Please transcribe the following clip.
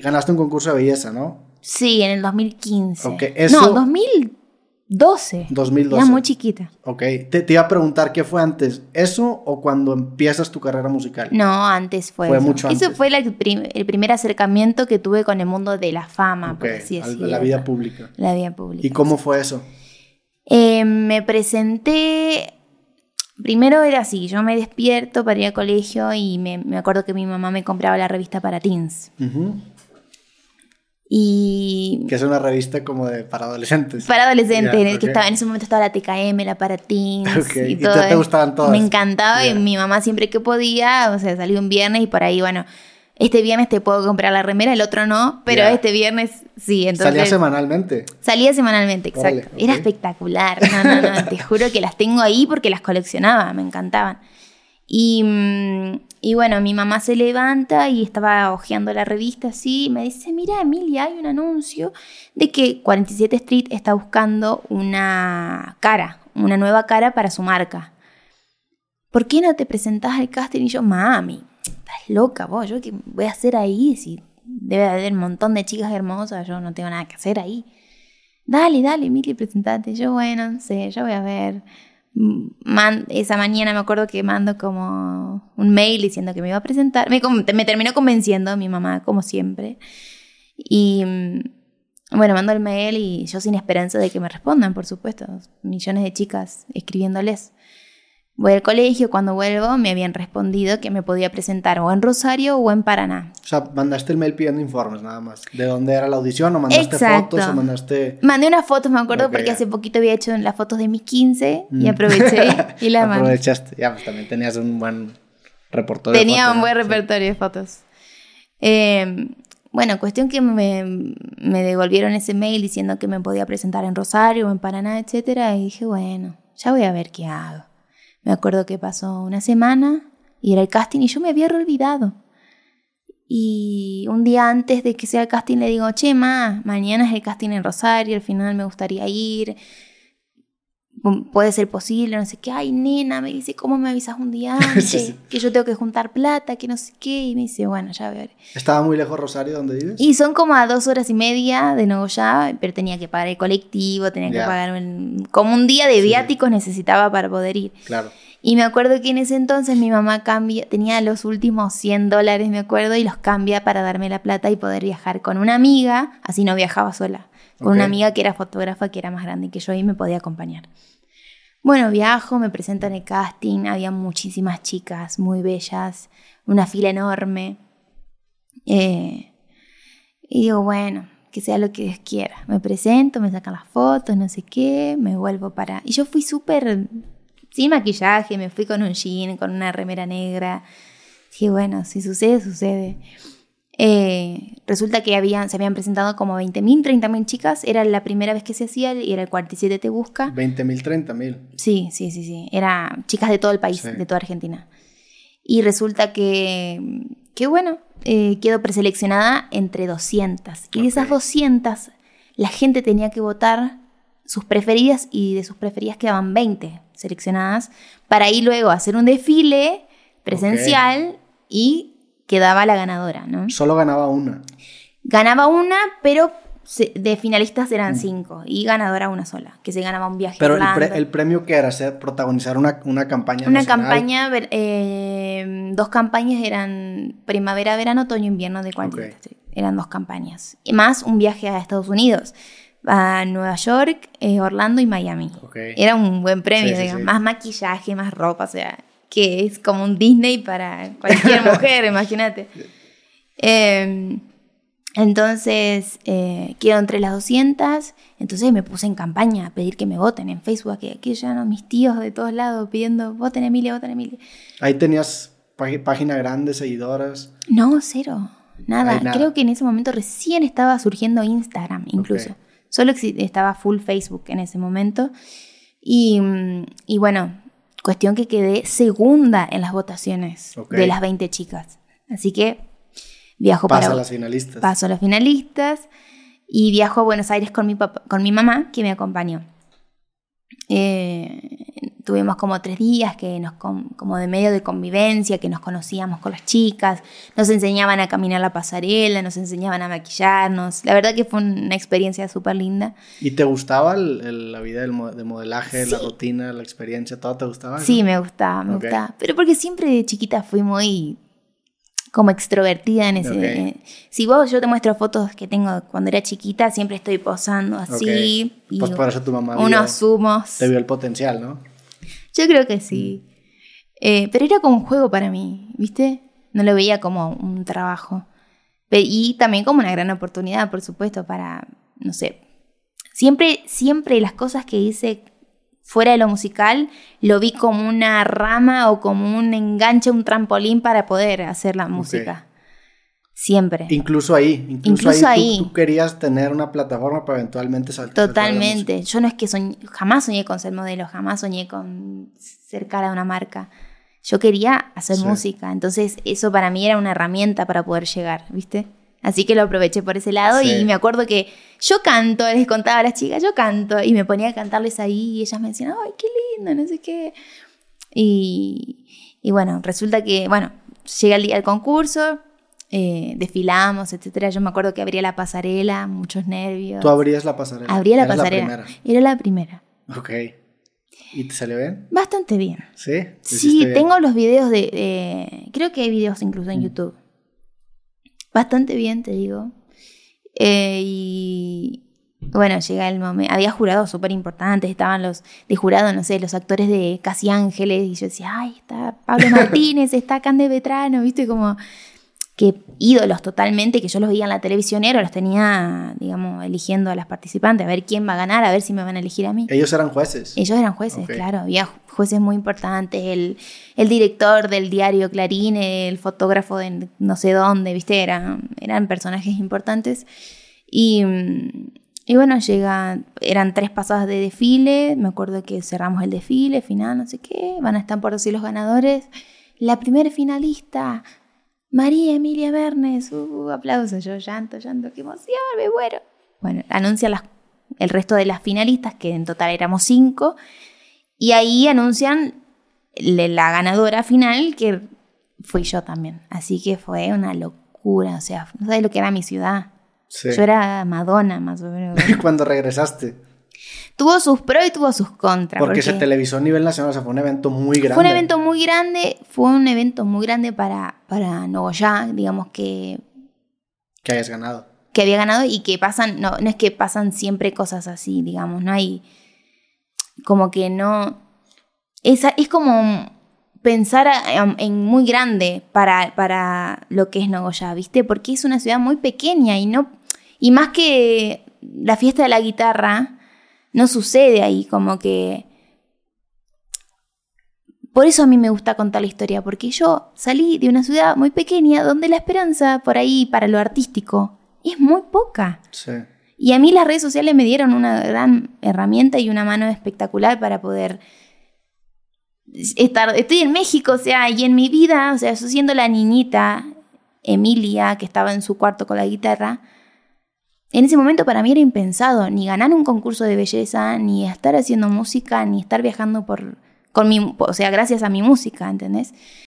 Ganaste un concurso de belleza, ¿no? Sí, en el 2015. Ok, eso- No, 2012. 2012. Era muy chiquita. Ok, te, te iba a preguntar, ¿qué fue antes? ¿Eso o cuando empiezas tu carrera musical? No, antes fue. Fue eso. mucho Eso antes. fue la prim- el primer acercamiento que tuve con el mundo de la fama, Ok, por así decirlo. la vida pública. La vida pública. ¿Y cómo fue eso? Eh, me presenté. Primero era así: yo me despierto para ir al colegio y me, me acuerdo que mi mamá me compraba la revista para teens. Ujú. Y. Que es una revista como de para adolescentes. Para adolescentes, en el que estaba, en ese momento estaba la TKM, la para teens Ok, y y todo. te- gustaban todas. Me encantaba y mi mamá siempre que podía, o sea, salía un viernes y por ahí, bueno, este viernes te puedo comprar la remera, el otro no, pero este viernes sí. Entonces, Salía semanalmente. Salía semanalmente, exacto. Era espectacular. No, no, no. te juro que las tengo ahí porque las coleccionaba, me encantaban. Y, mm, y bueno, mi mamá se levanta y estaba hojeando la revista así. Y me dice: Mira, Emilia, hay un anuncio de que 47 Street está buscando una cara, una nueva cara para su marca. ¿Por qué no te presentás al casting? Y yo, mami, estás loca vos, yo qué voy a hacer ahí si debe haber un montón de chicas hermosas, yo no tengo nada que hacer ahí. Dale, dale, Mili, presentate. Yo, bueno, no sé, yo voy a ver. Man- esa mañana me acuerdo que mando como un mail diciendo que me iba a presentar. Me, me terminó convenciendo mi mamá, como siempre. Y mm, bueno, mando el mail y yo sin esperanza de que me respondan, por supuesto. Millones de chicas escribiéndoles. Voy al colegio, cuando vuelvo me habían respondido que me podía presentar o en Rosario o en Paraná. O sea, mandaste el mail pidiendo informes nada más. ¿De dónde era la audición? ¿O mandaste Exacto. fotos? ¿O mandaste...? Mandé unas fotos, me acuerdo, porque ya. hace poquito había hecho las fotos de mis 15 y Mm. aproveché y la mandé. Aprovechaste. Ya, pues también tenías un buen repertorio. de Tenía fotos, un buen ¿no? Sí. repertorio de fotos. Eh, bueno, cuestión que me, me devolvieron ese mail diciendo que me podía presentar en Rosario o en Paraná, etcétera, y dije, bueno, ya voy a ver qué hago. Me acuerdo que pasó una semana y era el casting y yo me había olvidado. Y un día antes de que sea el casting le digo, che, ma, mañana es el casting en Rosario, al final me gustaría ir. Puede ser posible, no sé qué. Ay, nena, me dice, ¿cómo me avisas un día antes? Sí, sí. Que yo tengo que juntar plata, que no sé qué. Y me dice, bueno, ya veré. ¿Estaba muy lejos Rosario donde vives? Y son como a dos horas y media de Nogoyá, pero tenía que pagar el colectivo, tenía que pagar un- como un día de sí. viáticos necesitaba para poder ir. Claro. Y me acuerdo que en ese entonces mi mamá cambia, tenía los últimos 100 dólares, me acuerdo, y los cambia para darme la plata y poder viajar con una amiga, así no viajaba sola, con una amiga que era fotógrafa, que era más grande que yo y me podía acompañar. Bueno, viajo, me presento en el casting, había muchísimas chicas muy bellas, una fila enorme. Eh, y digo, bueno, que sea lo que Dios quiera. Me presento, me sacan las fotos, no sé qué, me vuelvo para... Y yo fui súper sin maquillaje, me fui con un jean, con una remera negra. Dije, bueno, si sucede, sucede. Eh, resulta que habían, se habían presentado como 20.000, 30.000 chicas. Era la primera vez que se hacía y era el 47 Te Busca. 20 mil, 30 mil. Sí, sí, sí, sí. Era chicas de todo el país, Sí. de toda Argentina. Y resulta que, que bueno, eh, quedo preseleccionada entre 200. Y de esas Ok. 200, la gente tenía que votar sus preferidas y de sus preferidas quedaban 20 seleccionadas para ir luego a hacer un desfile presencial y quedaba la ganadora, ¿no? Solo ganaba una. Ganaba una, pero de finalistas eran cinco y ganadora una sola, que se ganaba un viaje Mm. Pero el, pre- el premio que era hacer, protagonizar una, una campaña. Una nacional. campaña, eh, dos campañas eran primavera, verano, otoño, invierno de 40. Ok. Eran dos campañas. Y más un viaje a Estados Unidos, a Nueva York, eh, Orlando y Miami. Era un buen premio, Sí, sí, digamos. sí. Más maquillaje, más ropa, o sea, que es como un Disney para cualquier mujer, imagínate. Eh, entonces, eh, quedo entre las 200. Entonces me puse en campaña a pedir que me voten en Facebook. Que aquí ya no, mis tíos de todos lados pidiendo, voten Emilia, voten Emilia. Ahí tenías página grande, seguidoras. No, cero. Nada. Creo que en ese momento recién estaba surgiendo Instagram, incluso. Solo estaba full Facebook en ese momento. Y, mm, y bueno, cuestión que quedé segunda en las votaciones de las 20 chicas. Así que viajo para... a las finalistas. Paso a las finalistas y viajo a Buenos Aires con mi, papá, con mi mamá, que me acompañó. Eh, tuvimos como tres días que nos como de medio de convivencia, que nos conocíamos con las chicas, nos enseñaban a caminar la pasarela, nos enseñaban a maquillarnos. La verdad que fue una experiencia súper linda. ¿Y te gustaba la vida del de modelaje, la rutina, la experiencia, todo te gustaba? Sí, me gustaba, me gustaba. Pero porque siempre de chiquita fui muy como extrovertida en ese... si vos, yo te muestro fotos que tengo cuando era chiquita, siempre estoy posando así. Y pues eso tu mamá unos zumos. Te vio el potencial, ¿no? Yo creo que sí. Eh, pero era como un juego para mí, ¿viste? No lo veía como un trabajo. Y también como una gran oportunidad, por supuesto, para, no sé. Siempre, siempre las cosas que hice fuera de lo musical, lo vi como una rama o como un enganche, un trampolín para poder hacer la música. Siempre. Incluso ahí, incluso, ahí, Tú, querías tener una plataforma para eventualmente saltar. Totalmente. Yo no es que jamás soñé con ser modelo, jamás soñé con ser cara de una marca. Yo quería hacer música, entonces eso para mí era una herramienta para poder llegar, ¿viste? Así que lo aproveché por ese lado y me acuerdo que yo canto, les contaba a las chicas, yo canto y me ponía a cantarles ahí y ellas me decían, ay, qué lindo, no sé qué. Y, y bueno, resulta que, bueno, llega el día del concurso, eh, desfilamos, etcétera. Yo me acuerdo que abría la pasarela, muchos nervios. ¿Tú abrías la pasarela? Abría la pasarela. La Era la primera. Ok. ¿Y te salió bien? Bastante bien. ¿Sí? Sí, tengo los videos de, Creo que hay videos incluso en mm. YouTube bastante bien, te digo. Eh, y bueno, llega el momento. Había jurados súper importantes, estaban los de jurado, no sé, los actores de Casi Ángeles, y yo decía, ay, está Pablo Martínez, está Cande Vetrano, viste, como que ídolos totalmente, que yo los veía en la televisión, los tenía, digamos, eligiendo a las participantes, a ver quién va a ganar, a ver si me van a elegir a mí. Ellos eran jueces. Ellos eran jueces, claro, había jueces muy importantes, el, el, director del diario Clarín, el fotógrafo de no sé dónde, viste, eran, eran personajes importantes. Y, y bueno, llega, eran tres pasadas de desfile, me acuerdo que cerramos el desfile, final, no sé qué, van a estar por decir los ganadores. La primera finalista, María Emilia Bernes, uh, aplausos, yo llanto, llanto, qué emoción, me muero. Bueno, anuncian las, el resto de las finalistas, que en total éramos cinco, y ahí anuncian la ganadora final, que fui yo también. Así que fue una locura, o sea, no sabes lo que era mi ciudad. Yo era Madonna, más o menos. Cuando regresaste. Tuvo sus pros y tuvo sus contras. Porque, se televisó a nivel nacional, o sea, fue un evento muy grande. Fue un evento muy grande, fue un evento muy grande para, para Nogoyá, digamos que... Que hayas ganado. Que había ganado y que pasan, no, no es que pasan siempre cosas así, digamos, no hay... Como que no... Es, es como pensar en muy grande para, para lo que es Nogoyá, ¿viste? Porque es una ciudad muy pequeña y no... Y más que la fiesta de la guitarra, no sucede ahí, como que... Por eso a mí me gusta contar la historia, porque yo salí de una ciudad muy pequeña donde la esperanza por ahí para lo artístico es muy poca. Sí. Y a mí las redes sociales me dieron una gran herramienta y una mano espectacular para poder estar. Estoy en México, o sea, y en mi vida, o sea, yo siendo la niñita Emilia que estaba en su cuarto con la guitarra, en ese momento para mí era impensado, ni ganar un concurso de belleza, ni estar haciendo música, ni estar viajando por, con mi, o sea, gracias a mi música, ¿entendés?